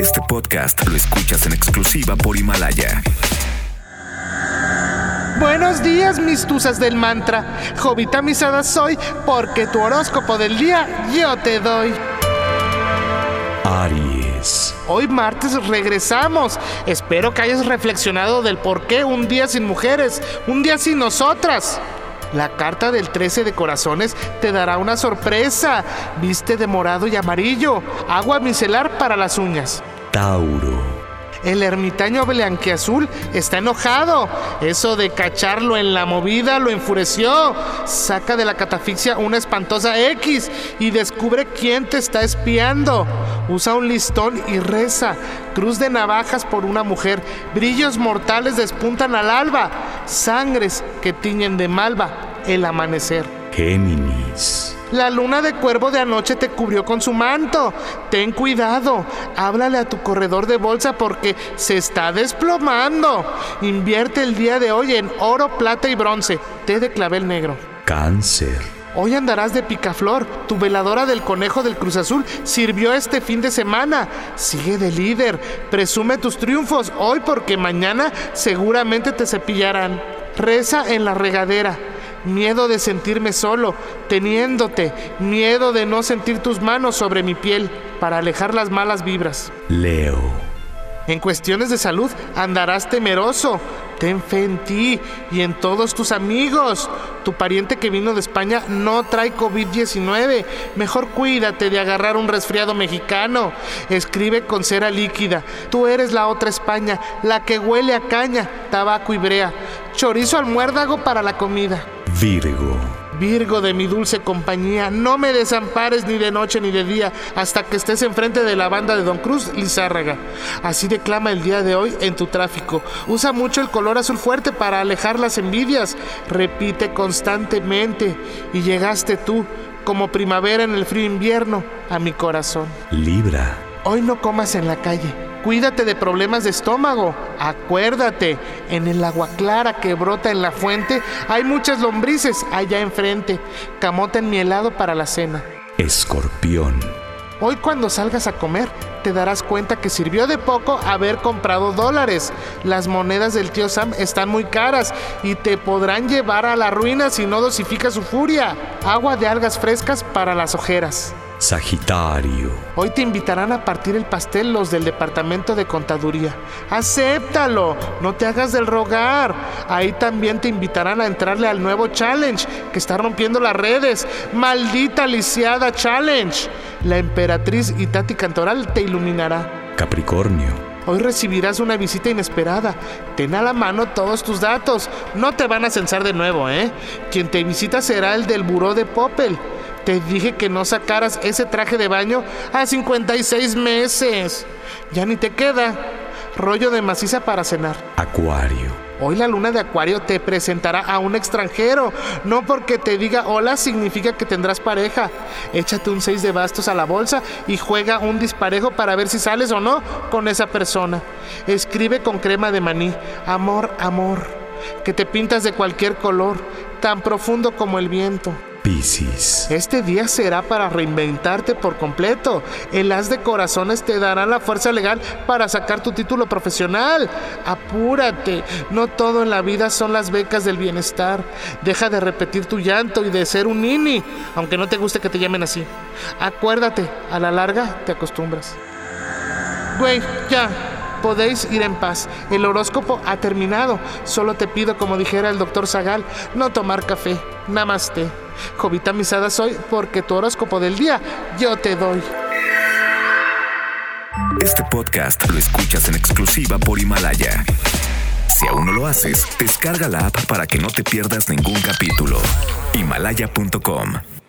Este podcast lo escuchas en exclusiva por Himalaya. Buenos días, mis tusas del mantra. Jovita misada soy porque tu horóscopo del día yo te doy. Aries. Hoy martes regresamos. Espero que hayas reflexionado del por qué un día sin mujeres, un día sin nosotras. La carta del 13 de corazones te dará una sorpresa. Viste de morado y amarillo. Agua micelar para las uñas. Tauro. El ermitaño blanqueazul está enojado. Eso de cacharlo en la movida lo enfureció. Saca de la catafixia una espantosa X y descubre quién te está espiando. Usa un listón y reza. Cruz de navajas por una mujer. Brillos mortales despuntan al alba. Sangres que tiñen de malva el amanecer. Géminis. La luna de cuervo de anoche te cubrió con su manto. Ten cuidado. Háblale a tu corredor de bolsa porque se está desplomando. Invierte el día de hoy en oro, plata y bronce. Té de clavel negro. Cáncer. Hoy andarás de picaflor. Tu veladora del conejo del Cruz Azul sirvió este fin de semana. Sigue de líder. Presume tus triunfos hoy porque mañana seguramente te cepillarán. Reza en la regadera miedo de sentirme solo, teniéndote, miedo de no sentir tus manos sobre mi piel para alejar las malas vibras. Leo. En cuestiones de salud andarás temeroso. Ten fe en ti y en todos tus amigos. Tu pariente que vino de España no trae COVID-19. Mejor cuídate de agarrar un resfriado mexicano. Escribe con cera líquida. Tú eres la otra España, la que huele a caña, tabaco y brea. Chorizo al muérdago para la comida. Virgo. Virgo de mi dulce compañía, no me desampares ni de noche ni de día hasta que estés enfrente de la banda de Don Cruz Lizárraga. Así declama el día de hoy en tu tráfico. Usa mucho el color azul fuerte para alejar las envidias. Repite constantemente y llegaste tú como primavera en el frío invierno a mi corazón. Libra. Hoy no comas en la calle. Cuídate de problemas de estómago. Acuérdate, en el agua clara que brota en la fuente hay muchas lombrices allá enfrente. Camote en mi helado para la cena. Escorpión. Hoy cuando salgas a comer, te darás cuenta que sirvió de poco haber comprado dólares. Las monedas del tío Sam están muy caras y te podrán llevar a la ruina si no dosificas su furia. Agua de algas frescas para las ojeras. Sagitario. Hoy te invitarán a partir el pastel los del departamento de contaduría. Acéptalo, no te hagas del rogar. Ahí también te invitarán a entrarle al nuevo challenge que está rompiendo las redes. Maldita lisiada challenge. La emperatriz Itati Cantoral te iluminará. Capricornio. Hoy recibirás una visita inesperada. Ten a la mano todos tus datos. No te van a censar de nuevo, ¿eh? Quien te visita será el del buró de Popel. Te dije que no sacaras ese traje de baño a 56 meses. Ya ni te queda. Rollo de maciza para cenar. Acuario. Hoy la luna de Acuario te presentará a un extranjero. No porque te diga hola significa que tendrás pareja. Échate un 6 de bastos a la bolsa y juega un disparejo para ver si sales o no con esa persona. Escribe con crema de maní. Amor, amor. Que te pintas de cualquier color, tan profundo como el viento. Piscis. Este día será para reinventarte por completo. El as de corazones te dará la fuerza legal para sacar tu título profesional. Apúrate. No todo en la vida son las becas del bienestar. Deja de repetir tu llanto y de ser un nini, aunque no te guste que te llamen así. Acuérdate, a la larga te acostumbras. Güey, ya podéis ir en paz. El horóscopo ha terminado. Solo te pido, como dijera el doctor Zagal, no tomar café. Namaste. Jovita misada soy porque tu horóscopo del día yo te doy. Este podcast lo escuchas en exclusiva por Himalaya. Si aún no lo haces, descarga la app para que no te pierdas ningún capítulo. Himalaya.com